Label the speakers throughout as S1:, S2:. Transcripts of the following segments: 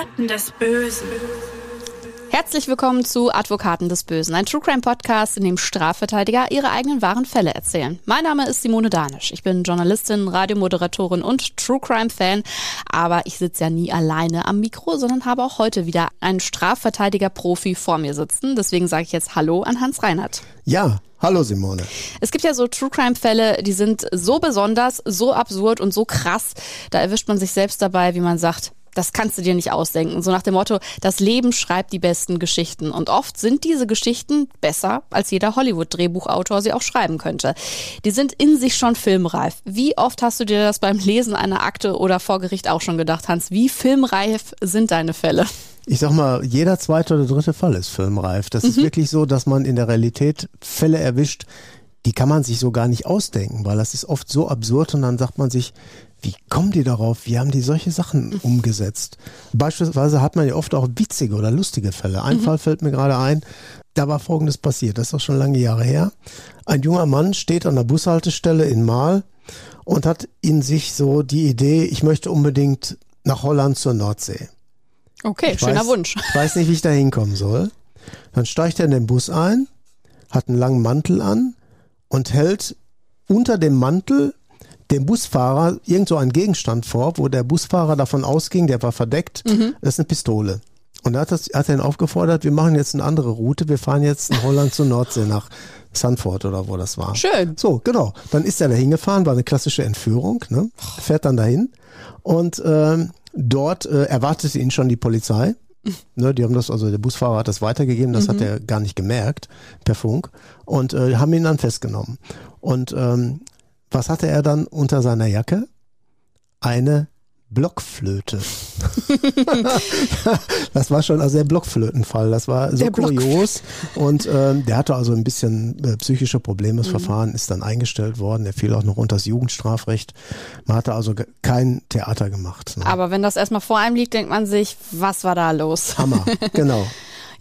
S1: Advokaten des Bösen.
S2: Herzlich willkommen zu Advokaten des Bösen, ein True Crime Podcast, in dem Strafverteidiger ihre eigenen wahren Fälle erzählen. Mein Name ist Simone Danisch. Ich bin Journalistin, Radiomoderatorin und True Crime Fan, aber ich sitze ja nie alleine am Mikro, sondern habe auch heute wieder einen Strafverteidiger-Profi vor mir sitzen. Deswegen sage ich jetzt Hallo an Hans Reinhardt.
S3: Ja, hallo Simone.
S2: Es gibt ja so True Crime Fälle, die sind so besonders, so absurd und so krass, da erwischt man sich selbst dabei, wie man sagt, das kannst du dir nicht ausdenken. So nach dem Motto, das Leben schreibt die besten Geschichten. Und oft sind diese Geschichten besser, als jeder Hollywood-Drehbuchautor sie auch schreiben könnte. Die sind in sich schon filmreif. Wie oft hast du dir das beim Lesen einer Akte oder vor Gericht auch schon gedacht, Hans? Wie filmreif sind deine Fälle?
S3: Ich sag mal, jeder zweite oder dritte Fall ist filmreif. Das mhm. ist wirklich so, dass man in der Realität Fälle erwischt, die kann man sich so gar nicht ausdenken, weil das ist oft so absurd und dann sagt man sich, wie kommen die darauf? Wie haben die solche Sachen umgesetzt? Beispielsweise hat man ja oft auch witzige oder lustige Fälle. Ein mhm. Fall fällt mir gerade ein. Da war Folgendes passiert. Das ist auch schon lange Jahre her. Ein junger Mann steht an der Bushaltestelle in Mahl und hat in sich so die Idee, ich möchte unbedingt nach Holland zur Nordsee.
S2: Okay, ich schöner
S3: weiß,
S2: Wunsch.
S3: Ich weiß nicht, wie ich da hinkommen soll. Dann steigt er in den Bus ein, hat einen langen Mantel an und hält unter dem Mantel dem Busfahrer irgend so einen Gegenstand vor, wo der Busfahrer davon ausging, der war verdeckt, mhm. das ist eine Pistole. Und da hat, das, hat er ihn aufgefordert, wir machen jetzt eine andere Route, wir fahren jetzt in Holland zur Nordsee nach Sanford oder wo das war.
S2: Schön.
S3: So, genau. Dann ist er da hingefahren, war eine klassische Entführung, ne? fährt dann dahin und ähm, dort äh, erwartete ihn schon die Polizei. Ne, die haben das, also der Busfahrer hat das weitergegeben, das mhm. hat er gar nicht gemerkt per Funk und äh, haben ihn dann festgenommen. Und ähm, was hatte er dann unter seiner Jacke? Eine Blockflöte. das war schon also der Blockflötenfall. Das war so der kurios. Und ähm, der hatte also ein bisschen äh, psychische Probleme. Das mhm. Verfahren ist dann eingestellt worden. Er fiel auch noch unter das Jugendstrafrecht. Man hatte also kein Theater gemacht.
S2: Ne? Aber wenn das erstmal vor einem liegt, denkt man sich, was war da los?
S3: Hammer, genau.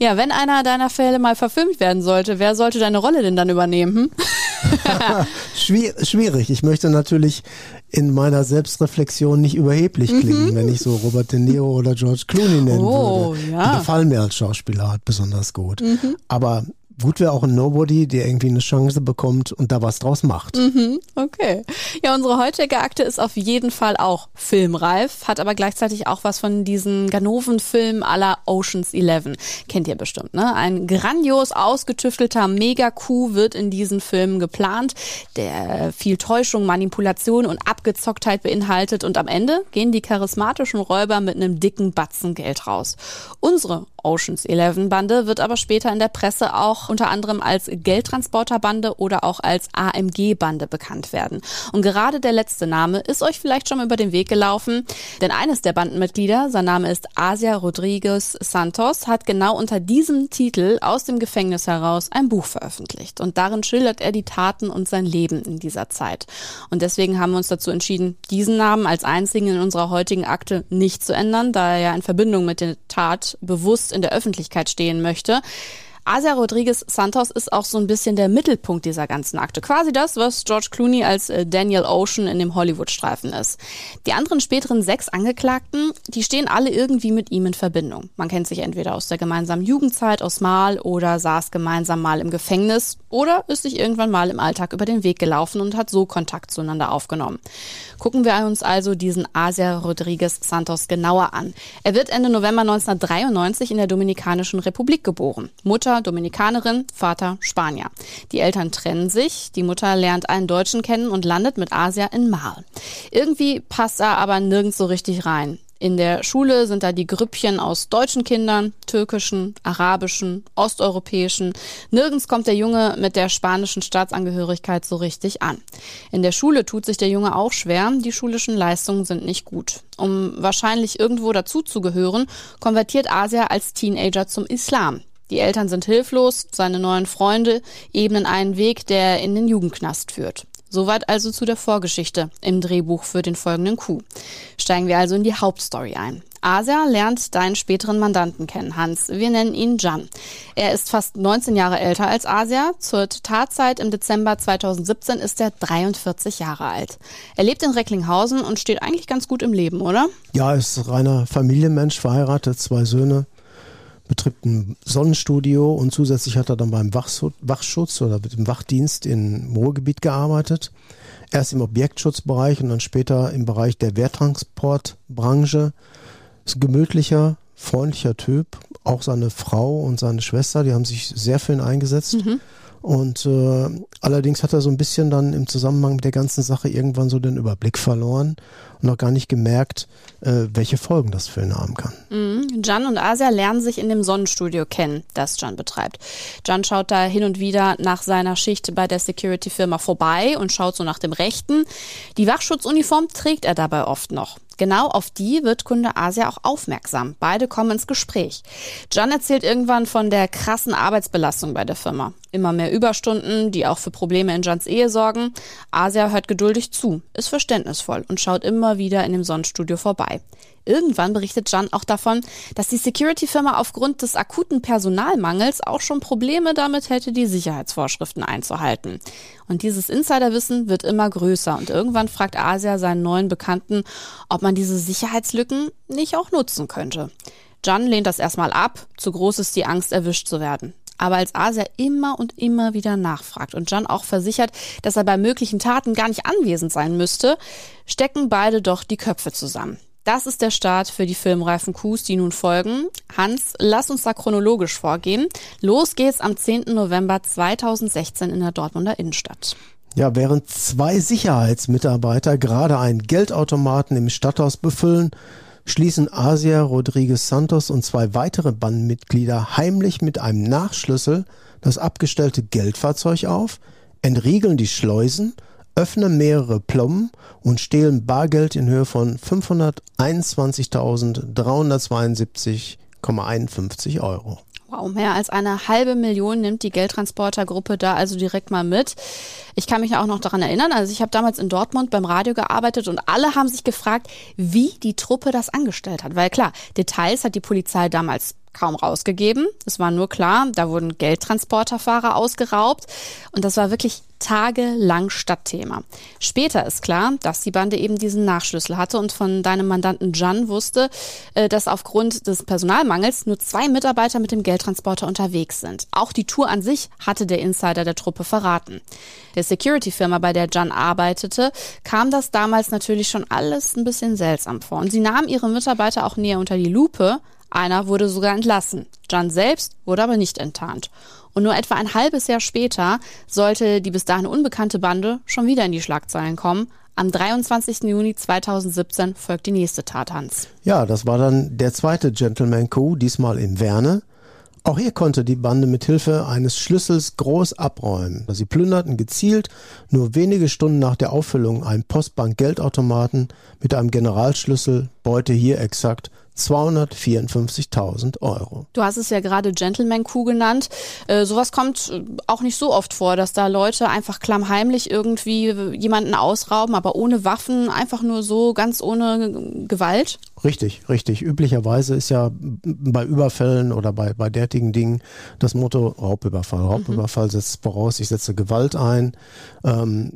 S2: Ja, wenn einer deiner Fälle mal verfilmt werden sollte, wer sollte deine Rolle denn dann übernehmen?
S3: Schwierig. Ich möchte natürlich in meiner Selbstreflexion nicht überheblich klingen, mhm. wenn ich so Robert De Niro oder George Clooney nennen oh, würde. Ja. Die gefallen mir als Schauspieler halt besonders gut. Mhm. Aber gut wäre auch ein Nobody, der irgendwie eine Chance bekommt und da was draus macht.
S2: Mhm, okay. Ja, unsere heutige Akte ist auf jeden Fall auch filmreif, hat aber gleichzeitig auch was von diesen Ganoven-Filmen aller Oceans 11. Kennt ihr bestimmt, ne? Ein grandios ausgetüftelter Mega-Coup wird in diesen Filmen geplant, der viel Täuschung, Manipulation und Abgezocktheit beinhaltet und am Ende gehen die charismatischen Räuber mit einem dicken Batzen Geld raus. Unsere Oceans 11 Bande wird aber später in der Presse auch unter anderem als Geldtransporterbande oder auch als AMG Bande bekannt werden. Und gerade der letzte Name ist euch vielleicht schon über den Weg gelaufen, denn eines der Bandenmitglieder, sein Name ist Asia Rodriguez Santos, hat genau unter diesem Titel aus dem Gefängnis heraus ein Buch veröffentlicht und darin schildert er die Taten und sein Leben in dieser Zeit. Und deswegen haben wir uns dazu entschieden, diesen Namen als einzigen in unserer heutigen Akte nicht zu ändern, da er ja in Verbindung mit der Tat bewusst in der Öffentlichkeit stehen möchte. Asia Rodriguez Santos ist auch so ein bisschen der Mittelpunkt dieser ganzen Akte. Quasi das, was George Clooney als äh, Daniel Ocean in dem Hollywood-Streifen ist. Die anderen späteren sechs Angeklagten, die stehen alle irgendwie mit ihm in Verbindung. Man kennt sich entweder aus der gemeinsamen Jugendzeit, aus Mal oder saß gemeinsam mal im Gefängnis oder ist sich irgendwann mal im Alltag über den Weg gelaufen und hat so Kontakt zueinander aufgenommen. Gucken wir uns also diesen Asia Rodriguez Santos genauer an. Er wird Ende November 1993 in der Dominikanischen Republik geboren. Mutter Dominikanerin, Vater Spanier. Die Eltern trennen sich, die Mutter lernt einen Deutschen kennen und landet mit Asia in Mal. Irgendwie passt er aber nirgends so richtig rein. In der Schule sind da die Grüppchen aus deutschen Kindern, türkischen, arabischen, osteuropäischen. Nirgends kommt der Junge mit der spanischen Staatsangehörigkeit so richtig an. In der Schule tut sich der Junge auch schwer, die schulischen Leistungen sind nicht gut. Um wahrscheinlich irgendwo dazuzugehören, konvertiert Asia als Teenager zum Islam. Die Eltern sind hilflos, seine neuen Freunde ebnen einen Weg, der in den Jugendknast führt. Soweit also zu der Vorgeschichte im Drehbuch für den folgenden Coup. Steigen wir also in die Hauptstory ein. Asia lernt deinen späteren Mandanten kennen, Hans. Wir nennen ihn Jan. Er ist fast 19 Jahre älter als Asia. Zur Tatzeit im Dezember 2017 ist er 43 Jahre alt. Er lebt in Recklinghausen und steht eigentlich ganz gut im Leben, oder?
S3: Ja, ist reiner Familienmensch, verheiratet, zwei Söhne, betrieb ein Sonnenstudio und zusätzlich hat er dann beim Wachschutz oder mit dem Wachdienst im Ruhrgebiet gearbeitet. Erst im Objektschutzbereich und dann später im Bereich der Wehrtransportbranche. Ist ein gemütlicher, freundlicher Typ. Auch seine Frau und seine Schwester, die haben sich sehr für ihn eingesetzt. Mhm. Und äh, allerdings hat er so ein bisschen dann im Zusammenhang mit der ganzen Sache irgendwann so den Überblick verloren und noch gar nicht gemerkt, äh, welche Folgen das für ihn haben kann.
S2: Mhm. Jan und Asia lernen sich in dem Sonnenstudio kennen, das Jan betreibt. Jan schaut da hin und wieder nach seiner Schicht bei der Security-Firma vorbei und schaut so nach dem Rechten. Die Wachschutzuniform trägt er dabei oft noch. Genau auf die wird Kunde Asia auch aufmerksam. Beide kommen ins Gespräch. Jan erzählt irgendwann von der krassen Arbeitsbelastung bei der Firma. Immer mehr Überstunden, die auch für Probleme in Jans Ehe sorgen. Asia hört geduldig zu, ist verständnisvoll und schaut immer wieder in dem Sonnenstudio vorbei. Irgendwann berichtet Jan auch davon, dass die Security-Firma aufgrund des akuten Personalmangels auch schon Probleme damit hätte, die Sicherheitsvorschriften einzuhalten. Und dieses Insiderwissen wird immer größer und irgendwann fragt Asia seinen neuen Bekannten, ob man diese Sicherheitslücken nicht auch nutzen könnte. Jan lehnt das erstmal ab, zu groß ist die Angst, erwischt zu werden. Aber als Asia immer und immer wieder nachfragt und Jan auch versichert, dass er bei möglichen Taten gar nicht anwesend sein müsste, stecken beide doch die Köpfe zusammen. Das ist der Start für die filmreifen Coups, die nun folgen. Hans, lass uns da chronologisch vorgehen. Los geht's am 10. November 2016 in der Dortmunder Innenstadt.
S3: Ja, während zwei Sicherheitsmitarbeiter gerade einen Geldautomaten im Stadthaus befüllen, schließen Asia Rodriguez Santos und zwei weitere Bandmitglieder heimlich mit einem Nachschlüssel das abgestellte Geldfahrzeug auf, entriegeln die Schleusen öffnen mehrere Plomben und stehlen Bargeld in Höhe von 521.372,51 Euro.
S2: Wow, mehr als eine halbe Million nimmt die Geldtransportergruppe da also direkt mal mit. Ich kann mich auch noch daran erinnern, also ich habe damals in Dortmund beim Radio gearbeitet und alle haben sich gefragt, wie die Truppe das angestellt hat. Weil klar, Details hat die Polizei damals kaum rausgegeben. Es war nur klar, da wurden Geldtransporterfahrer ausgeraubt und das war wirklich tagelang Stadtthema. Später ist klar, dass die Bande eben diesen Nachschlüssel hatte und von deinem Mandanten Jan wusste, äh, dass aufgrund des Personalmangels nur zwei Mitarbeiter mit dem Geldtransporter unterwegs sind. Auch die Tour an sich hatte der Insider der Truppe verraten. Der Security-Firma, bei der Jan arbeitete, kam das damals natürlich schon alles ein bisschen seltsam vor und sie nahm ihre Mitarbeiter auch näher unter die Lupe, einer wurde sogar entlassen. Jan selbst wurde aber nicht enttarnt. Und nur etwa ein halbes Jahr später sollte die bis dahin unbekannte Bande schon wieder in die Schlagzeilen kommen. Am 23. Juni 2017 folgt die nächste Tat, Hans.
S3: Ja, das war dann der zweite Gentleman Coup, diesmal in Werne. Auch hier konnte die Bande mit Hilfe eines Schlüssels groß abräumen. Sie plünderten gezielt nur wenige Stunden nach der Auffüllung einen Postbank-Geldautomaten mit einem Generalschlüssel, Beute hier exakt 254.000 Euro.
S2: Du hast es ja gerade Gentleman Coup genannt. Äh, sowas kommt äh, auch nicht so oft vor, dass da Leute einfach klammheimlich irgendwie jemanden ausrauben, aber ohne Waffen, einfach nur so, ganz ohne Gewalt.
S3: Richtig, richtig. Üblicherweise ist ja bei Überfällen oder bei, bei derartigen Dingen das Motto Raubüberfall. Raubüberfall setzt voraus, ich setze Gewalt ein. Ähm,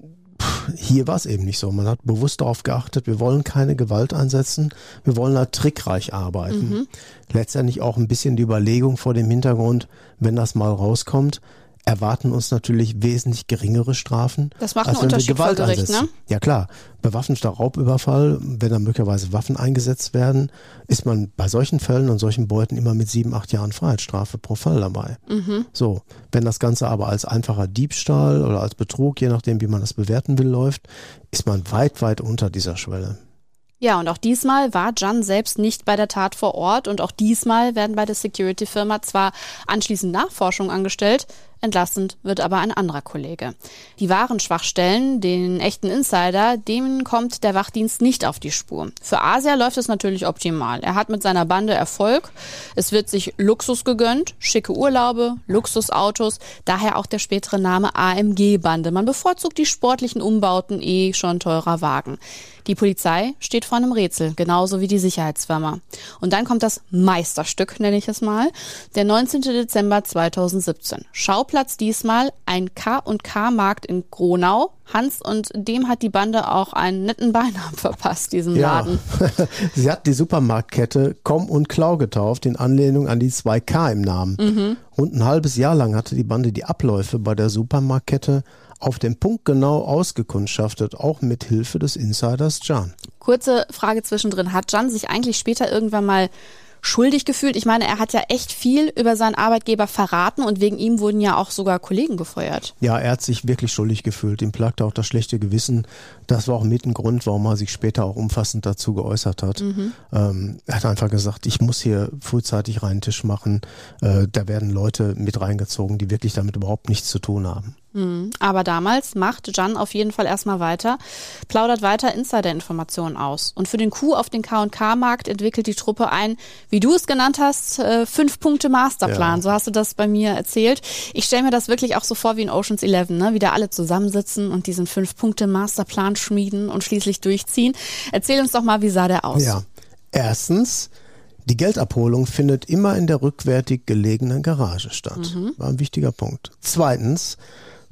S3: hier war es eben nicht so. Man hat bewusst darauf geachtet, wir wollen keine Gewalt einsetzen, wir wollen da trickreich arbeiten. Mhm. Letztendlich auch ein bisschen die Überlegung vor dem Hintergrund, wenn das mal rauskommt, erwarten uns natürlich wesentlich geringere Strafen.
S2: Das macht als einen Unterschied Gewalt vor Gericht, ne?
S3: Ja klar, bewaffneter Raubüberfall, wenn da möglicherweise Waffen eingesetzt werden, ist man bei solchen Fällen und solchen Beuten immer mit sieben, acht Jahren Freiheitsstrafe pro Fall dabei. Mhm. So, wenn das Ganze aber als einfacher Diebstahl oder als Betrug, je nachdem wie man das bewerten will, läuft, ist man weit, weit unter dieser Schwelle.
S2: Ja, und auch diesmal war Jan selbst nicht bei der Tat vor Ort und auch diesmal werden bei der Security-Firma zwar anschließend Nachforschungen angestellt, Entlastend wird aber ein anderer Kollege. Die wahren Schwachstellen, den echten Insider, dem kommt der Wachdienst nicht auf die Spur. Für Asia läuft es natürlich optimal. Er hat mit seiner Bande Erfolg. Es wird sich Luxus gegönnt, schicke Urlaube, Luxusautos, daher auch der spätere Name AMG-Bande. Man bevorzugt die sportlichen Umbauten eh schon teurer Wagen. Die Polizei steht vor einem Rätsel, genauso wie die Sicherheitsfirma. Und dann kommt das Meisterstück, nenne ich es mal, der 19. Dezember 2017. Schauplatz diesmal ein K&K-Markt in Gronau. Hans und dem hat die Bande auch einen netten Beinamen verpasst, diesem ja. Laden.
S3: Sie hat die Supermarktkette Komm und Klau getauft, in Anlehnung an die 2K im Namen. Mhm. Rund ein halbes Jahr lang hatte die Bande die Abläufe bei der Supermarktkette auf den Punkt genau ausgekundschaftet, auch mit Hilfe des Insiders Jan.
S2: Kurze Frage zwischendrin. Hat Jan sich eigentlich später irgendwann mal schuldig gefühlt? Ich meine, er hat ja echt viel über seinen Arbeitgeber verraten und wegen ihm wurden ja auch sogar Kollegen gefeuert.
S3: Ja, er hat sich wirklich schuldig gefühlt. Ihm plagte auch das schlechte Gewissen. Das war auch mit ein Grund, warum er sich später auch umfassend dazu geäußert hat. Mhm. Ähm, er hat einfach gesagt, ich muss hier frühzeitig reinen Tisch machen. Äh, da werden Leute mit reingezogen, die wirklich damit überhaupt nichts zu tun haben.
S2: Mhm. Aber damals macht Jan auf jeden Fall erstmal weiter, plaudert weiter Insider-Informationen aus. Und für den Coup auf den K&K-Markt entwickelt die Truppe ein, wie du es genannt hast, äh, Fünf-Punkte-Masterplan. Ja. So hast du das bei mir erzählt. Ich stelle mir das wirklich auch so vor wie in Oceans 11, ne? wie da alle zusammensitzen und diesen Fünf-Punkte-Masterplan schmieden und schließlich durchziehen. Erzähl uns doch mal, wie sah der aus?
S3: Ja, erstens, die Geldabholung findet immer in der rückwärtig gelegenen Garage statt. Mhm. War ein wichtiger Punkt. Zweitens,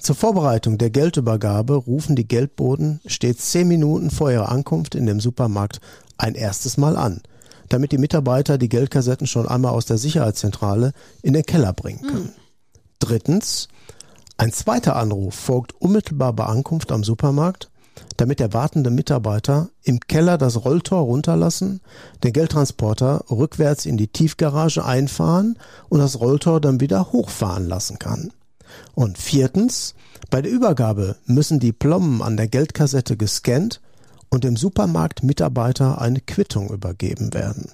S3: zur Vorbereitung der Geldübergabe rufen die Geldboten stets zehn Minuten vor ihrer Ankunft in dem Supermarkt ein erstes Mal an, damit die Mitarbeiter die Geldkassetten schon einmal aus der Sicherheitszentrale in den Keller bringen können. Mhm. Drittens, ein zweiter Anruf folgt unmittelbar bei Ankunft am Supermarkt, damit der wartende Mitarbeiter im Keller das Rolltor runterlassen, den Geldtransporter rückwärts in die Tiefgarage einfahren und das Rolltor dann wieder hochfahren lassen kann. Und viertens, bei der Übergabe müssen die Plomben an der Geldkassette gescannt und dem Supermarktmitarbeiter eine Quittung übergeben werden.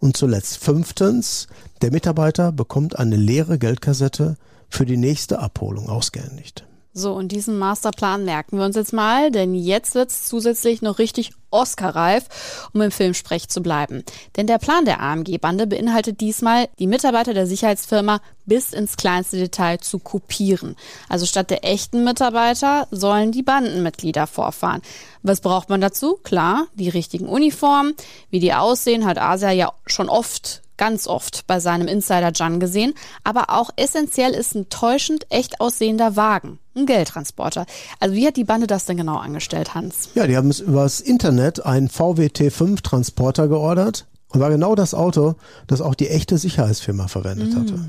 S3: Und zuletzt fünftens, der Mitarbeiter bekommt eine leere Geldkassette für die nächste Abholung ausgehändigt.
S2: So, und diesen Masterplan merken wir uns jetzt mal, denn jetzt wird's zusätzlich noch richtig Oscar-reif, um im Filmsprech zu bleiben. Denn der Plan der AMG-Bande beinhaltet diesmal, die Mitarbeiter der Sicherheitsfirma bis ins kleinste Detail zu kopieren. Also statt der echten Mitarbeiter sollen die Bandenmitglieder vorfahren. Was braucht man dazu? Klar, die richtigen Uniformen. Wie die aussehen, hat Asia ja schon oft ganz oft bei seinem Insider Jan gesehen, aber auch essentiell ist ein täuschend echt aussehender Wagen, ein Geldtransporter. Also wie hat die Bande das denn genau angestellt, Hans?
S3: Ja, die haben es übers Internet einen VW T5 Transporter geordert und war genau das Auto, das auch die echte Sicherheitsfirma verwendet mm. hatte.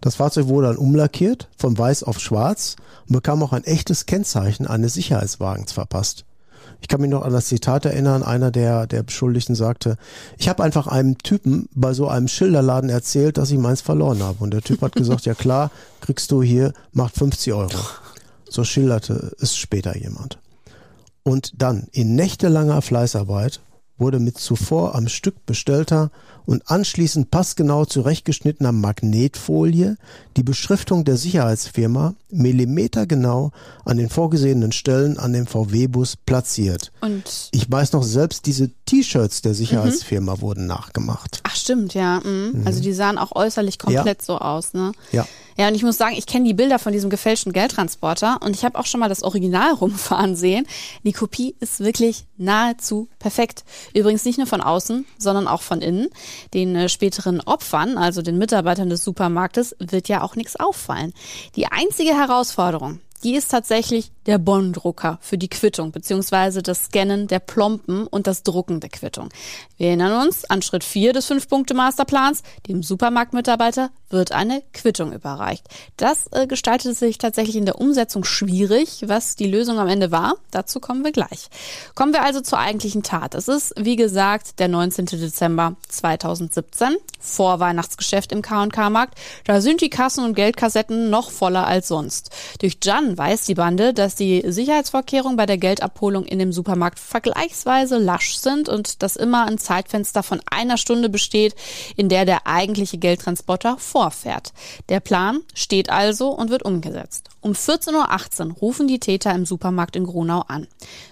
S3: Das Fahrzeug wurde dann umlackiert, von weiß auf schwarz und bekam auch ein echtes Kennzeichen eines Sicherheitswagens verpasst. Ich kann mich noch an das Zitat erinnern, einer der, der Beschuldigten sagte, ich habe einfach einem Typen bei so einem Schilderladen erzählt, dass ich meins verloren habe. Und der Typ hat gesagt, ja klar, kriegst du hier, macht 50 Euro. So schilderte es später jemand. Und dann in nächtelanger Fleißarbeit wurde mit zuvor am Stück bestellter und anschließend passgenau zurechtgeschnittener Magnetfolie die Beschriftung der Sicherheitsfirma millimetergenau an den vorgesehenen Stellen an dem VW-Bus platziert. Und ich weiß noch, selbst diese T-Shirts der Sicherheitsfirma mhm. wurden nachgemacht.
S2: Ach stimmt, ja. Mhm. Mhm. Also die sahen auch äußerlich komplett ja. so aus, ne?
S3: Ja.
S2: Ja, und ich muss sagen, ich kenne die Bilder von diesem gefälschten Geldtransporter und ich habe auch schon mal das Original rumfahren sehen. Die Kopie ist wirklich nahezu perfekt. Übrigens nicht nur von außen, sondern auch von innen. Den äh, späteren Opfern, also den Mitarbeitern des Supermarktes, wird ja auch nichts auffallen. Die einzige Herausforderung, die ist tatsächlich der Bonddrucker für die Quittung beziehungsweise das Scannen der Plomben und das Drucken der Quittung. Wir erinnern uns an Schritt 4 des 5-Punkte-Masterplans. Dem Supermarktmitarbeiter wird eine Quittung überreicht. Das äh, gestaltete sich tatsächlich in der Umsetzung schwierig. Was die Lösung am Ende war, dazu kommen wir gleich. Kommen wir also zur eigentlichen Tat. Es ist, wie gesagt, der 19. Dezember 2017, vor Weihnachtsgeschäft im K&K-Markt. Da sind die Kassen und Geldkassetten noch voller als sonst. Durch Jan Dann weiß die Bande, dass die Sicherheitsvorkehrungen bei der Geldabholung in dem Supermarkt vergleichsweise lasch sind und dass immer ein Zeitfenster von einer Stunde besteht, in der der eigentliche Geldtransporter vorfährt. Der Plan steht also und wird umgesetzt. Um 14.18 Uhr rufen die Täter im Supermarkt in Gronau an.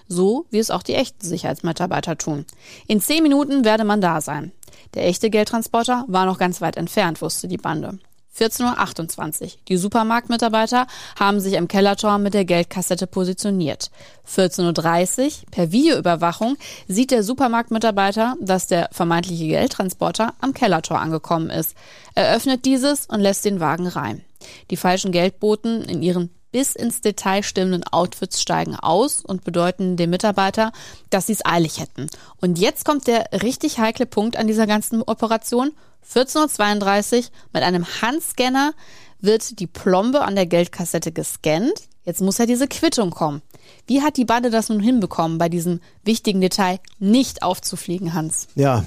S2: So wie es auch die echten Sicherheitsmitarbeiter tun. In zehn Minuten werde man da sein. Der echte Geldtransporter war noch ganz weit entfernt, wusste die Bande. 14.28 Uhr. Die Supermarktmitarbeiter haben sich am Kellertor mit der Geldkassette positioniert. 14.30 Uhr. Per Videoüberwachung sieht der Supermarktmitarbeiter, dass der vermeintliche Geldtransporter am Kellertor angekommen ist. Er öffnet dieses und lässt den Wagen rein. Die falschen Geldboten in ihren bis ins Detail stimmenden Outfits steigen aus und bedeuten dem Mitarbeiter, dass sie es eilig hätten. Und jetzt kommt der richtig heikle Punkt an dieser ganzen Operation. 14.32 Uhr mit einem Handscanner wird die Plombe an der Geldkassette gescannt. Jetzt muss ja diese Quittung kommen. Wie hat die Bande das nun hinbekommen, bei diesem wichtigen Detail nicht aufzufliegen, Hans?
S3: Ja,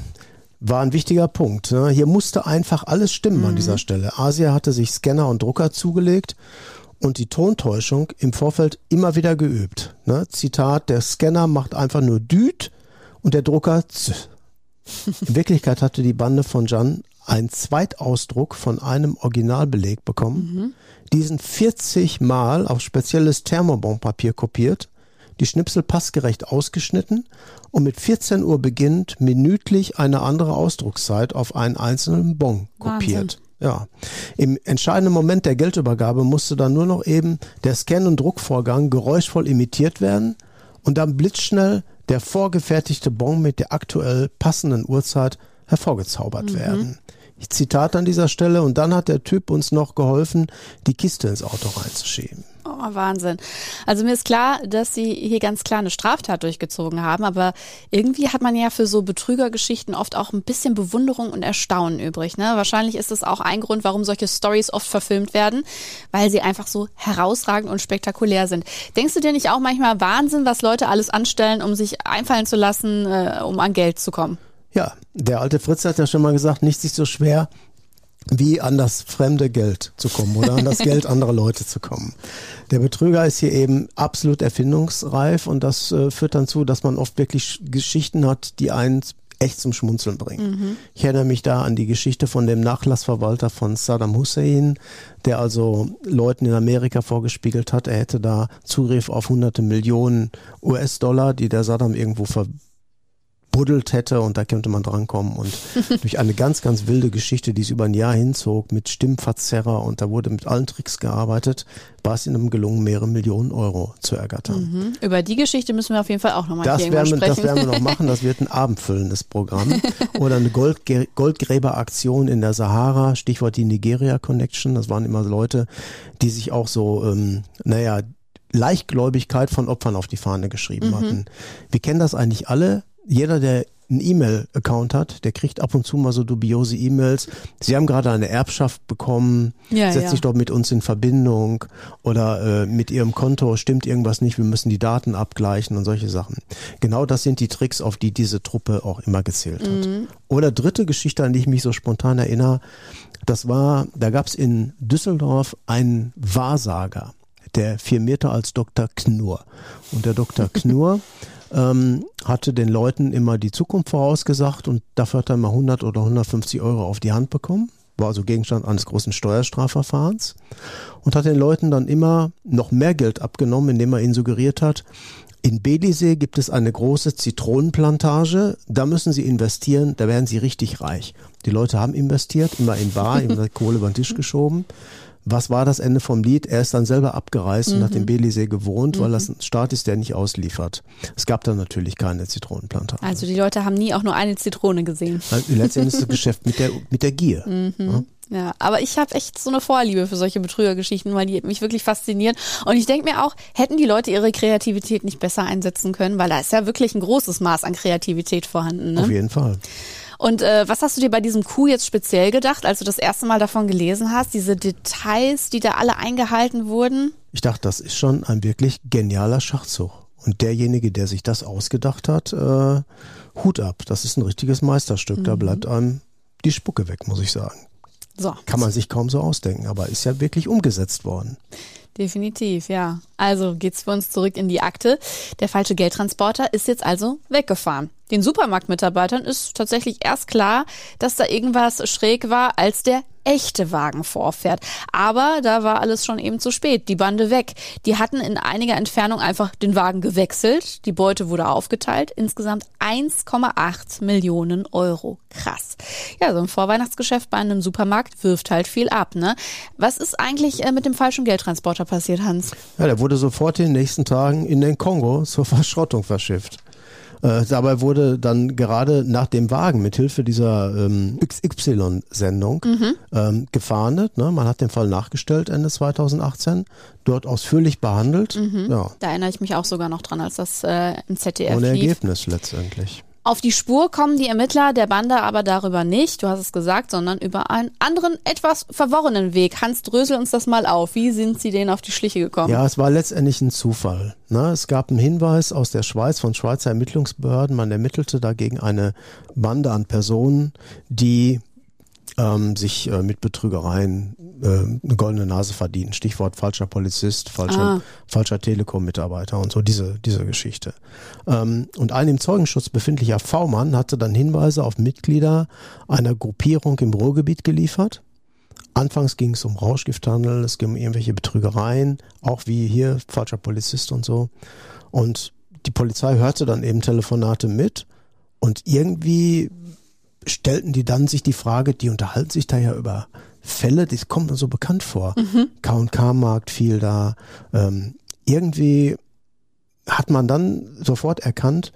S3: war ein wichtiger Punkt. Ne? Hier musste einfach alles stimmen mhm. an dieser Stelle. Asia hatte sich Scanner und Drucker zugelegt und die Tontäuschung im Vorfeld immer wieder geübt. Ne? Zitat, der Scanner macht einfach nur Düt und der Drucker Z. In Wirklichkeit hatte die Bande von Jan einen Zweitausdruck von einem Originalbeleg bekommen, mhm. diesen 40 Mal auf spezielles Thermobonpapier kopiert, die Schnipsel passgerecht ausgeschnitten und mit 14 Uhr beginnend minütlich eine andere Ausdruckszeit auf einen einzelnen Bon kopiert. Wahnsinn. Ja. Im entscheidenden Moment der Geldübergabe musste dann nur noch eben der Scan- und Druckvorgang geräuschvoll imitiert werden und dann blitzschnell der vorgefertigte Bon mit der aktuell passenden Uhrzeit hervorgezaubert mhm. werden. Ich Zitat an dieser Stelle und dann hat der Typ uns noch geholfen, die Kiste ins Auto reinzuschieben.
S2: Oh, Wahnsinn. Also mir ist klar, dass Sie hier ganz klar eine Straftat durchgezogen haben, aber irgendwie hat man ja für so Betrügergeschichten oft auch ein bisschen Bewunderung und Erstaunen übrig. Ne? Wahrscheinlich ist es auch ein Grund, warum solche Stories oft verfilmt werden, weil sie einfach so herausragend und spektakulär sind. Denkst du dir nicht auch manchmal Wahnsinn, was Leute alles anstellen, um sich einfallen zu lassen, äh, um an Geld zu kommen?
S3: Ja, der alte Fritz hat ja schon mal gesagt, nichts ist so schwer, wie an das fremde Geld zu kommen oder an das Geld anderer Leute zu kommen. Der Betrüger ist hier eben absolut erfindungsreif und das äh, führt dann zu, dass man oft wirklich Geschichten hat, die einen echt zum Schmunzeln bringen. Mhm. Ich erinnere mich da an die Geschichte von dem Nachlassverwalter von Saddam Hussein, der also Leuten in Amerika vorgespiegelt hat, er hätte da Zugriff auf hunderte Millionen US-Dollar, die der Saddam irgendwo ver gebuddelt hätte und da könnte man drankommen und durch eine ganz, ganz wilde Geschichte, die es über ein Jahr hinzog mit Stimmverzerrer und da wurde mit allen Tricks gearbeitet, war es ihnen gelungen, mehrere Millionen Euro zu ergattern.
S2: Mhm. Über die Geschichte müssen wir auf jeden Fall auch nochmal
S3: sprechen. Das werden wir noch machen, das wird ein abendfüllendes Programm oder eine Gold, Goldgräberaktion in der Sahara, Stichwort die Nigeria Connection, das waren immer Leute, die sich auch so, ähm, naja, Leichtgläubigkeit von Opfern auf die Fahne geschrieben mhm. hatten. Wir kennen das eigentlich alle jeder, der einen E-Mail-Account hat, der kriegt ab und zu mal so dubiose E-Mails. Sie haben gerade eine Erbschaft bekommen, ja, setzt ja. sich doch mit uns in Verbindung oder äh, mit Ihrem Konto stimmt irgendwas nicht, wir müssen die Daten abgleichen und solche Sachen. Genau das sind die Tricks, auf die diese Truppe auch immer gezählt hat. Mhm. Oder dritte Geschichte, an die ich mich so spontan erinnere, das war, da gab es in Düsseldorf einen Wahrsager, der firmierte als Dr. Knurr. Und der Dr. Knurr ähm, hatte den Leuten immer die Zukunft vorausgesagt und dafür hat er immer 100 oder 150 Euro auf die Hand bekommen. War also Gegenstand eines großen Steuerstrafverfahrens und hat den Leuten dann immer noch mehr Geld abgenommen, indem er ihnen suggeriert hat, in Belisee gibt es eine große Zitronenplantage, da müssen Sie investieren, da werden Sie richtig reich. Die Leute haben investiert, immer in Bar, immer Kohle über den Tisch geschoben was war das Ende vom Lied? Er ist dann selber abgereist mhm. und hat im mhm. Belisee gewohnt, mhm. weil das ein Staat ist, der nicht ausliefert. Es gab dann natürlich keine Zitronenplantage.
S2: Also die Leute haben nie auch nur eine Zitrone gesehen.
S3: Letztendlich ist das Geschäft mit der, mit der Gier. Mhm.
S2: Ja? Ja, aber ich habe echt so eine Vorliebe für solche Betrügergeschichten, weil die mich wirklich faszinieren. Und ich denke mir auch, hätten die Leute ihre Kreativität nicht besser einsetzen können, weil da ist ja wirklich ein großes Maß an Kreativität vorhanden. Ne?
S3: Auf jeden Fall.
S2: Und äh, was hast du dir bei diesem Coup jetzt speziell gedacht, als du das erste Mal davon gelesen hast? Diese Details, die da alle eingehalten wurden?
S3: Ich dachte, das ist schon ein wirklich genialer Schachzug. Und derjenige, der sich das ausgedacht hat, äh, Hut ab. Das ist ein richtiges Meisterstück. Mhm. Da bleibt einem die Spucke weg, muss ich sagen. So. Kann man sich kaum so ausdenken, aber ist ja wirklich umgesetzt worden.
S2: Definitiv, ja. Also geht's für uns zurück in die Akte. Der falsche Geldtransporter ist jetzt also weggefahren. Den Supermarktmitarbeitern ist tatsächlich erst klar, dass da irgendwas schräg war, als der echte Wagen vorfährt. Aber da war alles schon eben zu spät. Die Bande weg. Die hatten in einiger Entfernung einfach den Wagen gewechselt. Die Beute wurde aufgeteilt. Insgesamt 1,8 Millionen Euro. Krass. Ja, so ein Vorweihnachtsgeschäft bei einem Supermarkt wirft halt viel ab, ne? Was ist eigentlich äh, mit dem falschen Geldtransporter passiert, Hans?
S3: Ja, der wurde sofort in den nächsten Tagen in den Kongo zur Verschrottung verschifft. Äh, dabei wurde dann gerade nach dem Wagen mit Hilfe dieser ähm, XY-Sendung mhm. ähm, gefahndet. Ne? Man hat den Fall nachgestellt Ende 2018, dort ausführlich behandelt.
S2: Mhm. Ja. Da erinnere ich mich auch sogar noch dran, als das äh, im ZDF
S3: Ohne lief. Ergebnis letztendlich.
S2: Auf die Spur kommen die Ermittler der Bande aber darüber nicht, du hast es gesagt, sondern über einen anderen, etwas verworrenen Weg. Hans, drösel uns das mal auf. Wie sind sie denen auf die Schliche gekommen?
S3: Ja, es war letztendlich ein Zufall. Ne? Es gab einen Hinweis aus der Schweiz von Schweizer Ermittlungsbehörden. Man ermittelte dagegen eine Bande an Personen, die ähm, sich äh, mit Betrügereien äh, eine goldene Nase verdienen. Stichwort falscher Polizist, falscher, ah. falscher Telekom-Mitarbeiter und so diese, diese Geschichte. Ähm, und ein im Zeugenschutz befindlicher V-Mann hatte dann Hinweise auf Mitglieder einer Gruppierung im Ruhrgebiet geliefert. Anfangs ging es um Rauschgifthandel, es ging um irgendwelche Betrügereien, auch wie hier falscher Polizist und so. Und die Polizei hörte dann eben Telefonate mit und irgendwie stellten die dann sich die Frage, die unterhalten sich da ja über Fälle, das kommt mir so bekannt vor. Mhm. K&K-Markt fiel da. Ähm, irgendwie hat man dann sofort erkannt,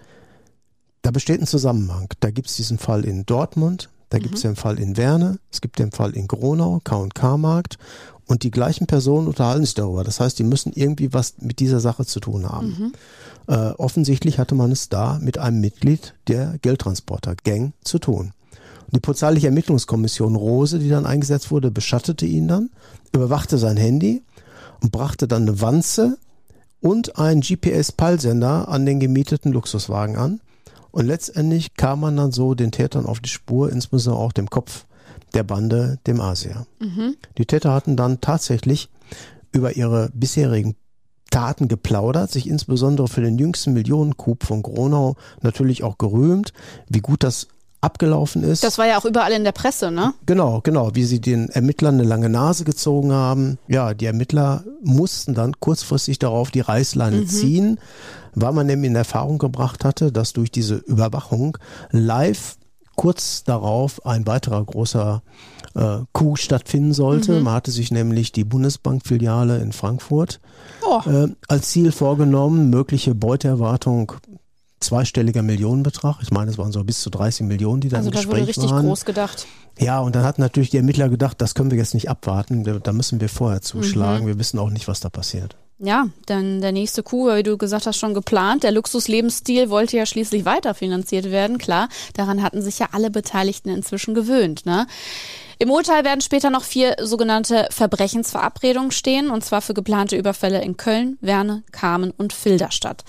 S3: da besteht ein Zusammenhang. Da gibt es diesen Fall in Dortmund, da mhm. gibt es den Fall in Werne, es gibt den Fall in Gronau, K&K-Markt und die gleichen Personen unterhalten sich darüber. Das heißt, die müssen irgendwie was mit dieser Sache zu tun haben. Mhm. Äh, offensichtlich hatte man es da mit einem Mitglied der Geldtransporter-Gang zu tun. Die polizeiliche Ermittlungskommission Rose, die dann eingesetzt wurde, beschattete ihn dann, überwachte sein Handy und brachte dann eine Wanze und einen GPS-Peilsender an den gemieteten Luxuswagen an. Und letztendlich kam man dann so den Tätern auf die Spur, insbesondere auch dem Kopf der Bande, dem Asia. Mhm. Die Täter hatten dann tatsächlich über ihre bisherigen Taten geplaudert, sich insbesondere für den jüngsten Millionencoup von Gronau natürlich auch gerühmt, wie gut das abgelaufen ist.
S2: Das war ja auch überall in der Presse, ne?
S3: Genau, genau, wie sie den Ermittlern eine lange Nase gezogen haben. Ja, die Ermittler mussten dann kurzfristig darauf die Reißleine mhm. ziehen, weil man nämlich in Erfahrung gebracht hatte, dass durch diese Überwachung live kurz darauf ein weiterer großer äh, Coup stattfinden sollte. Mhm. Man hatte sich nämlich die Bundesbankfiliale in Frankfurt oh. äh, als Ziel vorgenommen, mögliche Beuteerwartung zweistelliger Millionenbetrag. Ich meine, es waren so bis zu 30 Millionen, die dann also im Gespräch waren. Also da wurde richtig
S2: waren. groß gedacht.
S3: Ja, und dann hatten natürlich die Ermittler gedacht, das können wir jetzt nicht abwarten, da müssen wir vorher zuschlagen. Mhm. Wir wissen auch nicht, was da passiert.
S2: Ja, dann der nächste Coup, wie du gesagt hast, schon geplant. Der Luxuslebensstil wollte ja schließlich weiterfinanziert werden. Klar, daran hatten sich ja alle Beteiligten inzwischen gewöhnt. Ne? Im Urteil werden später noch vier sogenannte Verbrechensverabredungen stehen, und zwar für geplante Überfälle in Köln, Werne, Kamen und Filderstadt.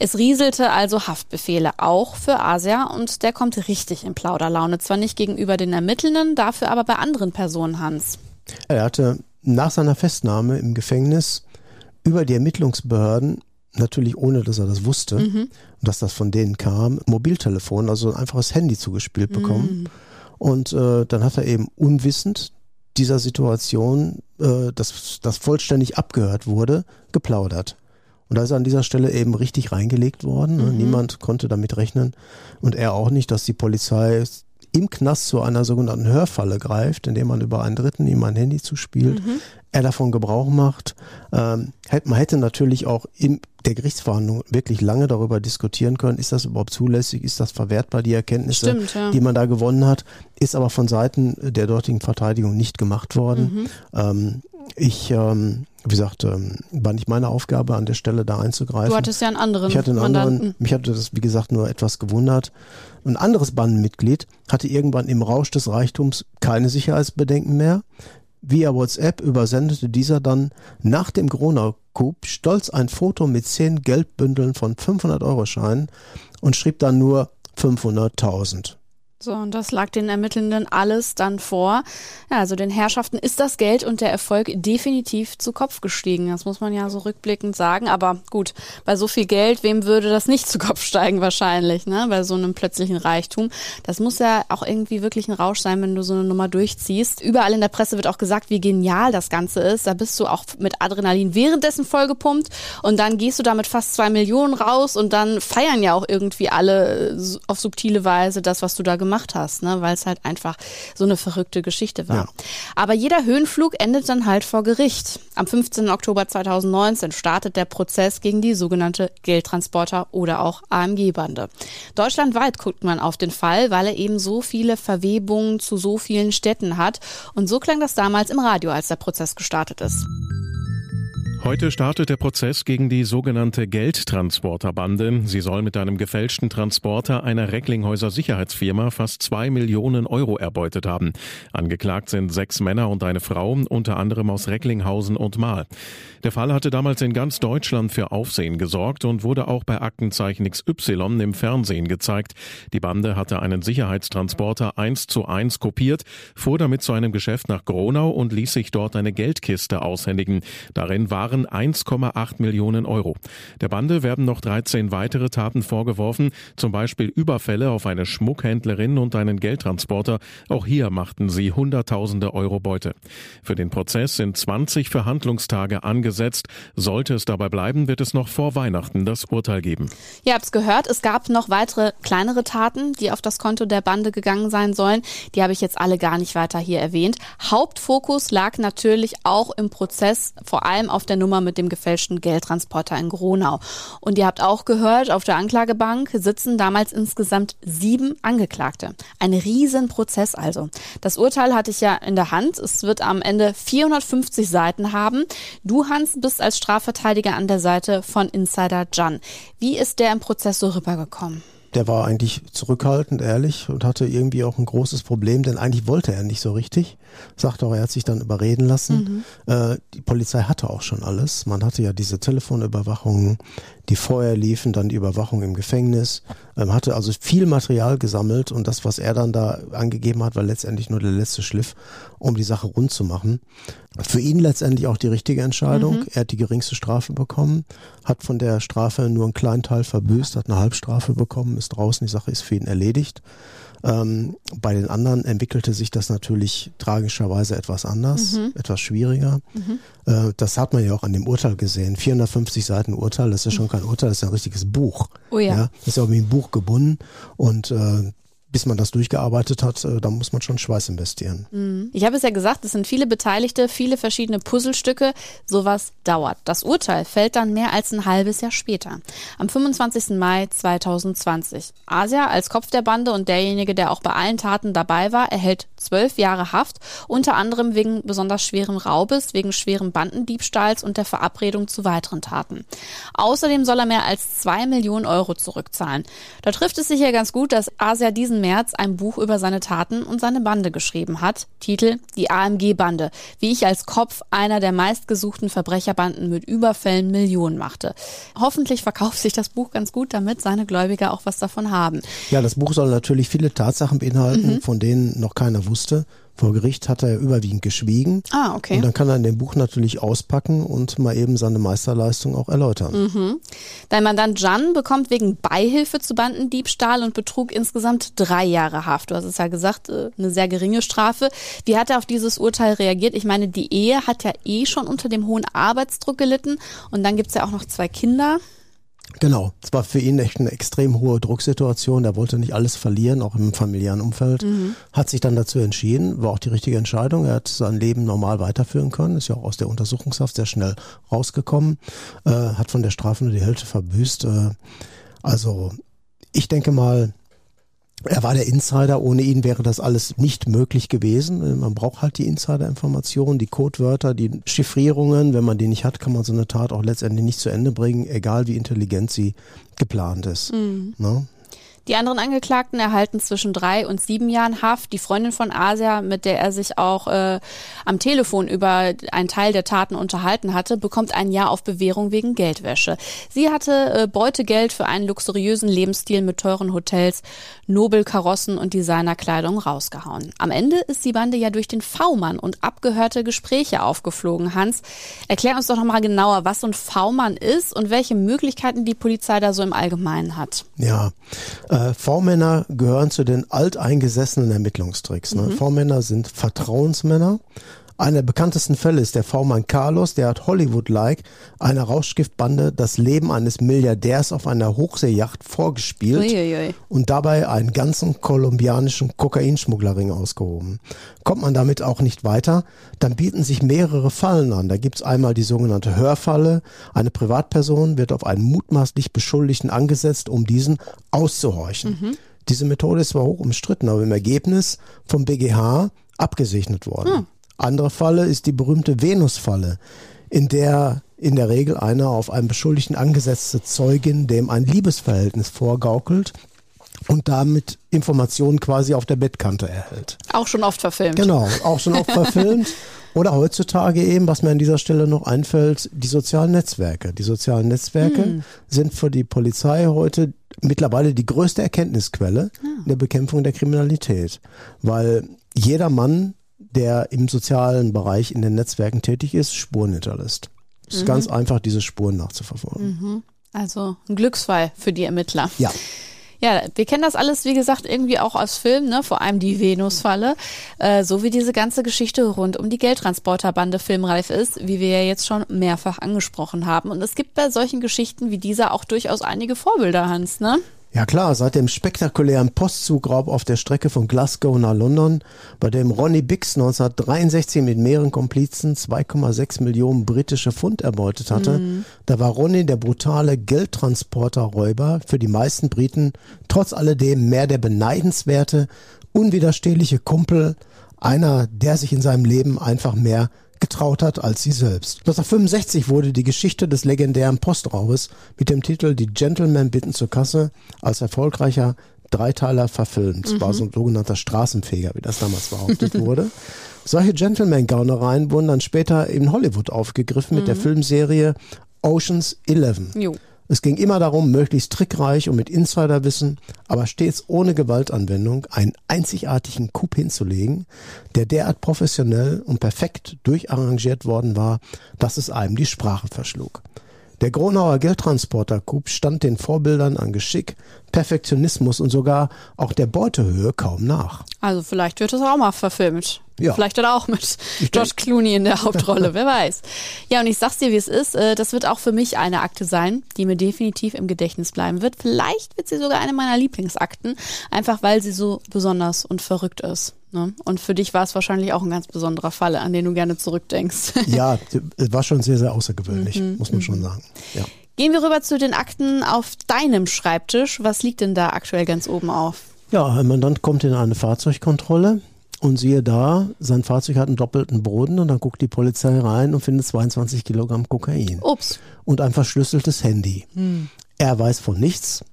S2: Es rieselte also Haftbefehle auch für Asia und der kommt richtig in Plauderlaune. Zwar nicht gegenüber den Ermittelnden, dafür aber bei anderen Personen, Hans.
S3: Er hatte nach seiner Festnahme im Gefängnis über die Ermittlungsbehörden natürlich ohne dass er das wusste, mhm. dass das von denen kam, Mobiltelefon, also ein einfaches Handy zugespielt bekommen. Mhm. Und äh, dann hat er eben unwissend dieser Situation, äh, dass das vollständig abgehört wurde, geplaudert. Und da ist er an dieser Stelle eben richtig reingelegt worden. Ne? Mhm. Niemand konnte damit rechnen und er auch nicht, dass die Polizei im Knast zu einer sogenannten Hörfalle greift, indem man über einen Dritten ihm ein Handy zuspielt, mhm. Er davon Gebrauch macht. Ähm, man hätte natürlich auch in der Gerichtsverhandlung wirklich lange darüber diskutieren können, ist das überhaupt zulässig, ist das verwertbar, die Erkenntnisse, Stimmt, ja. die man da gewonnen hat, ist aber von Seiten der dortigen Verteidigung nicht gemacht worden. Mhm. Ähm, ich, ähm, wie gesagt, ähm, war nicht meine Aufgabe, an der Stelle da einzugreifen. Du
S2: hattest ja einen anderen
S3: ich hatte einen Mandanten. anderen, Mich hatte das, wie gesagt, nur etwas gewundert. Ein anderes Bandenmitglied hatte irgendwann im Rausch des Reichtums keine Sicherheitsbedenken mehr. Via WhatsApp übersendete dieser dann nach dem Corona-Coup stolz ein Foto mit zehn Geldbündeln von 500-Euro-Scheinen und schrieb dann nur 500.000.
S2: So, und das lag den Ermittelnden alles dann vor. Ja, also den Herrschaften ist das Geld und der Erfolg definitiv zu Kopf gestiegen. Das muss man ja so rückblickend sagen. Aber gut, bei so viel Geld, wem würde das nicht zu Kopf steigen wahrscheinlich, ne? Bei so einem plötzlichen Reichtum. Das muss ja auch irgendwie wirklich ein Rausch sein, wenn du so eine Nummer durchziehst. Überall in der Presse wird auch gesagt, wie genial das Ganze ist. Da bist du auch mit Adrenalin währenddessen vollgepumpt und dann gehst du damit fast zwei Millionen raus und dann feiern ja auch irgendwie alle auf subtile Weise das, was du da gemacht gemacht hast, ne? weil es halt einfach so eine verrückte Geschichte war. Ja. Aber jeder Höhenflug endet dann halt vor Gericht. Am 15. Oktober 2019 startet der Prozess gegen die sogenannte Geldtransporter oder auch AMG-Bande. Deutschlandweit guckt man auf den Fall, weil er eben so viele Verwebungen zu so vielen Städten hat. Und so klang das damals im Radio, als der Prozess gestartet ist.
S1: Heute startet der Prozess gegen die sogenannte Geldtransporterbande. Sie soll mit einem gefälschten Transporter einer Recklinghäuser Sicherheitsfirma fast zwei Millionen Euro erbeutet haben. Angeklagt sind sechs Männer und eine Frau, unter anderem aus Recklinghausen und Mahl. Der Fall hatte damals in ganz Deutschland für Aufsehen gesorgt und wurde auch bei Aktenzeichen XY im Fernsehen gezeigt. Die Bande hatte einen Sicherheitstransporter eins zu eins kopiert, fuhr damit zu einem Geschäft nach Gronau und ließ sich dort eine Geldkiste aushändigen. Darin waren waren 1,8 Millionen Euro. Der Bande werden noch 13 weitere Taten vorgeworfen, zum Beispiel Überfälle auf eine Schmuckhändlerin und einen Geldtransporter. Auch hier machten sie Hunderttausende Euro Beute. Für den Prozess sind 20 Verhandlungstage angesetzt. Sollte es dabei bleiben, wird es noch vor Weihnachten das Urteil geben.
S2: Ihr habt es gehört, es gab noch weitere kleinere Taten, die auf das Konto der Bande gegangen sein sollen. Die habe ich jetzt alle gar nicht weiter hier erwähnt. Hauptfokus lag natürlich auch im Prozess, vor allem auf der Nummer mit dem gefälschten Geldtransporter in Gronau. Und ihr habt auch gehört, auf der Anklagebank sitzen damals insgesamt sieben Angeklagte. Ein Riesenprozess also. Das Urteil hatte ich ja in der Hand. Es wird am Ende 450 Seiten haben. Du, Hans, bist als Strafverteidiger an der Seite von Insider Jan. Wie ist der im Prozess so rübergekommen?
S3: der war eigentlich zurückhaltend, ehrlich und hatte irgendwie auch ein großes Problem, denn eigentlich wollte er nicht so richtig. Sagte auch, er hat sich dann überreden lassen. Mhm. Äh, die Polizei hatte auch schon alles. Man hatte ja diese Telefonüberwachungen, die vorher liefen, dann die Überwachung im Gefängnis. Ähm, hatte also viel Material gesammelt und das, was er dann da angegeben hat, war letztendlich nur der letzte Schliff, um die Sache rund zu machen. Für ihn letztendlich auch die richtige Entscheidung. Mhm. Er hat die geringste Strafe bekommen, hat von der Strafe nur einen kleinen Teil verbüßt, hat eine Halbstrafe bekommen, ist draußen, die Sache ist für ihn erledigt. Ähm, bei den anderen entwickelte sich das natürlich tragischerweise etwas anders, mhm. etwas schwieriger. Mhm. Äh, das hat man ja auch an dem Urteil gesehen. 450 Seiten Urteil, das ist schon kein Urteil, das ist ein richtiges Buch. Oh ja. ja das ist ja auch wie ein Buch gebunden und äh, bis man das durchgearbeitet hat, äh, da muss man schon Schweiß investieren.
S2: Mhm. Ich habe es ja gesagt, es sind viele Beteiligte, viele verschiedene Puzzlestücke. Sowas dauert. Das Urteil fällt dann mehr als ein halbes Jahr später. Am 25. Mai 2020. Asia als Kopf der Bande und derjenige, der auch bei allen Taten dabei war, erhält zwölf Jahre Haft, unter anderem wegen besonders schwerem Raubes, wegen schwerem Bandendiebstahls und der Verabredung zu weiteren Taten. Außerdem soll er mehr als zwei Millionen Euro zurückzahlen. Da trifft es sich ja ganz gut, dass Asia diesen März ein Buch über seine Taten und seine Bande geschrieben hat. Titel Die AMG-Bande, wie ich als Kopf einer der meistgesuchten Verbrecherbanden mit Überfällen Millionen machte. Hoffentlich verkauft sich das Buch ganz gut, damit seine Gläubiger auch was davon haben.
S3: Ja, das Buch soll natürlich viele Tatsachen beinhalten, mhm. von denen noch keiner wusste. Vor Gericht hat er überwiegend geschwiegen.
S2: Ah, okay.
S3: Und dann kann er in dem Buch natürlich auspacken und mal eben seine Meisterleistung auch erläutern.
S2: Mhm. Dein Mandant Jan bekommt wegen Beihilfe zu Bandendiebstahl und Betrug insgesamt drei Jahre Haft. Du hast es ja gesagt, äh, eine sehr geringe Strafe. Wie hat er auf dieses Urteil reagiert? Ich meine, die Ehe hat ja eh schon unter dem hohen Arbeitsdruck gelitten und dann gibt's ja auch noch zwei Kinder.
S3: Genau, es war für ihn echt eine extrem hohe Drucksituation. Er wollte nicht alles verlieren, auch im familiären Umfeld. Mhm. Hat sich dann dazu entschieden, war auch die richtige Entscheidung. Er hat sein Leben normal weiterführen können, ist ja auch aus der Untersuchungshaft sehr schnell rausgekommen, äh, hat von der Strafe nur die Hälfte verbüßt. Äh, also ich denke mal, er war der Insider, ohne ihn wäre das alles nicht möglich gewesen. Man braucht halt die Insider-Informationen, die Codewörter, die Chiffrierungen. Wenn man die nicht hat, kann man so eine Tat auch letztendlich nicht zu Ende bringen, egal wie intelligent sie geplant ist. Mhm.
S2: Ne? Die anderen Angeklagten erhalten zwischen drei und sieben Jahren Haft. Die Freundin von Asia, mit der er sich auch äh, am Telefon über einen Teil der Taten unterhalten hatte, bekommt ein Jahr auf Bewährung wegen Geldwäsche. Sie hatte äh, Beutegeld für einen luxuriösen Lebensstil mit teuren Hotels, Nobelkarossen und Designerkleidung rausgehauen. Am Ende ist die Bande ja durch den V-Mann und abgehörte Gespräche aufgeflogen. Hans, erklär uns doch noch mal genauer, was so ein V-Mann ist und welche Möglichkeiten die Polizei da so im Allgemeinen hat.
S3: Ja, äh, V-Männer gehören zu den alteingesessenen Ermittlungstricks. Ne? Mhm. V-Männer sind Vertrauensmänner einer der bekanntesten Fälle ist der V-Mann Carlos, der hat Hollywood-like einer Rauschgiftbande das Leben eines Milliardärs auf einer Hochseejacht vorgespielt Uiuiui. und dabei einen ganzen kolumbianischen Kokainschmugglerring ausgehoben. Kommt man damit auch nicht weiter, dann bieten sich mehrere Fallen an. Da gibt's einmal die sogenannte Hörfalle. Eine Privatperson wird auf einen mutmaßlich Beschuldigten angesetzt, um diesen auszuhorchen. Mhm. Diese Methode ist zwar hoch umstritten, aber im Ergebnis vom BGH abgesegnet worden. Hm. Andere Falle ist die berühmte Venus-Falle, in der in der Regel eine auf einen Beschuldigten angesetzte Zeugin dem ein Liebesverhältnis vorgaukelt und damit Informationen quasi auf der Bettkante erhält.
S2: Auch schon oft verfilmt.
S3: Genau, auch schon oft verfilmt. Oder heutzutage eben, was mir an dieser Stelle noch einfällt, die sozialen Netzwerke. Die sozialen Netzwerke hm. sind für die Polizei heute mittlerweile die größte Erkenntnisquelle ja. in der Bekämpfung der Kriminalität. Weil jeder Mann der im sozialen Bereich in den Netzwerken tätig ist, Spuren hinterlässt. Es ist mhm. ganz einfach, diese Spuren nachzuverfolgen.
S2: Mhm. Also ein Glücksfall für die Ermittler.
S3: Ja.
S2: Ja, wir kennen das alles, wie gesagt, irgendwie auch aus Filmen, ne? vor allem die Venus-Falle, äh, so wie diese ganze Geschichte rund um die Geldtransporterbande filmreif ist, wie wir ja jetzt schon mehrfach angesprochen haben. Und es gibt bei solchen Geschichten wie dieser auch durchaus einige Vorbilder, Hans, ne?
S3: Ja klar, seit dem spektakulären Postzugraub auf der Strecke von Glasgow nach London, bei dem Ronnie Bix 1963 mit mehreren Komplizen 2,6 Millionen britische Pfund erbeutet hatte, mhm. da war Ronnie der brutale Geldtransporterräuber für die meisten Briten trotz alledem mehr der beneidenswerte, unwiderstehliche Kumpel, einer, der sich in seinem Leben einfach mehr getraut hat als sie selbst. 1965 wurde die Geschichte des legendären Postraubes mit dem Titel Die Gentlemen bitten zur Kasse als erfolgreicher Dreiteiler verfilmt. Mhm. War so ein sogenannter Straßenfeger, wie das damals behauptet wurde. Solche Gentleman-Gaunereien wurden dann später in Hollywood aufgegriffen mit mhm. der Filmserie Oceans 11. Jo. Es ging immer darum, möglichst trickreich und mit Insiderwissen, aber stets ohne Gewaltanwendung einen einzigartigen Coup hinzulegen, der derart professionell und perfekt durcharrangiert worden war, dass es einem die Sprache verschlug. Der Gronauer Geldtransporter-Coup stand den Vorbildern an Geschick, Perfektionismus und sogar auch der Beutehöhe kaum nach.
S2: Also vielleicht wird es auch mal verfilmt. Ja. Vielleicht dann auch mit George Clooney in der Hauptrolle, wer weiß. Ja, und ich sag's dir, wie es ist. Äh, das wird auch für mich eine Akte sein, die mir definitiv im Gedächtnis bleiben wird. Vielleicht wird sie sogar eine meiner Lieblingsakten, einfach weil sie so besonders und verrückt ist. Ne? Und für dich war es wahrscheinlich auch ein ganz besonderer Fall, an den du gerne zurückdenkst.
S3: Ja, es war schon sehr, sehr außergewöhnlich, mhm, muss man mhm. schon sagen. Ja.
S2: Gehen wir rüber zu den Akten auf deinem Schreibtisch. Was liegt denn da aktuell ganz oben auf?
S3: Ja, ein Mandant kommt in eine Fahrzeugkontrolle und siehe da, sein Fahrzeug hat einen doppelten Boden und dann guckt die Polizei rein und findet 22 Kilogramm Kokain.
S2: Ups.
S3: Und ein verschlüsseltes Handy. Hm. Er weiß von nichts.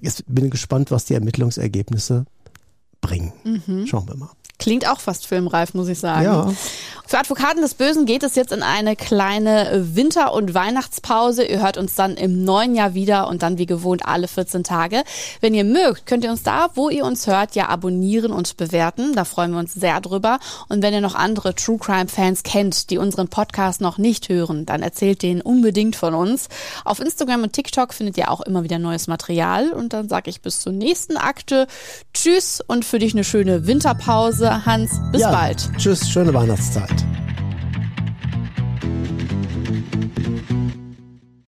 S3: Jetzt bin ich gespannt, was die Ermittlungsergebnisse bringen. Mhm. Schauen wir mal.
S2: Klingt auch fast filmreif, muss ich sagen.
S3: Ja.
S2: Für Advokaten des Bösen geht es jetzt in eine kleine Winter- und Weihnachtspause. Ihr hört uns dann im neuen Jahr wieder und dann wie gewohnt alle 14 Tage. Wenn ihr mögt, könnt ihr uns da, wo ihr uns hört, ja abonnieren und bewerten. Da freuen wir uns sehr drüber. Und wenn ihr noch andere True Crime Fans kennt, die unseren Podcast noch nicht hören, dann erzählt denen unbedingt von uns. Auf Instagram und TikTok findet ihr auch immer wieder neues Material. Und dann sage ich bis zur nächsten Akte. Tschüss und für dich eine schöne Winterpause. Hans, bis
S3: ja,
S2: bald.
S3: Tschüss, schöne Weihnachtszeit.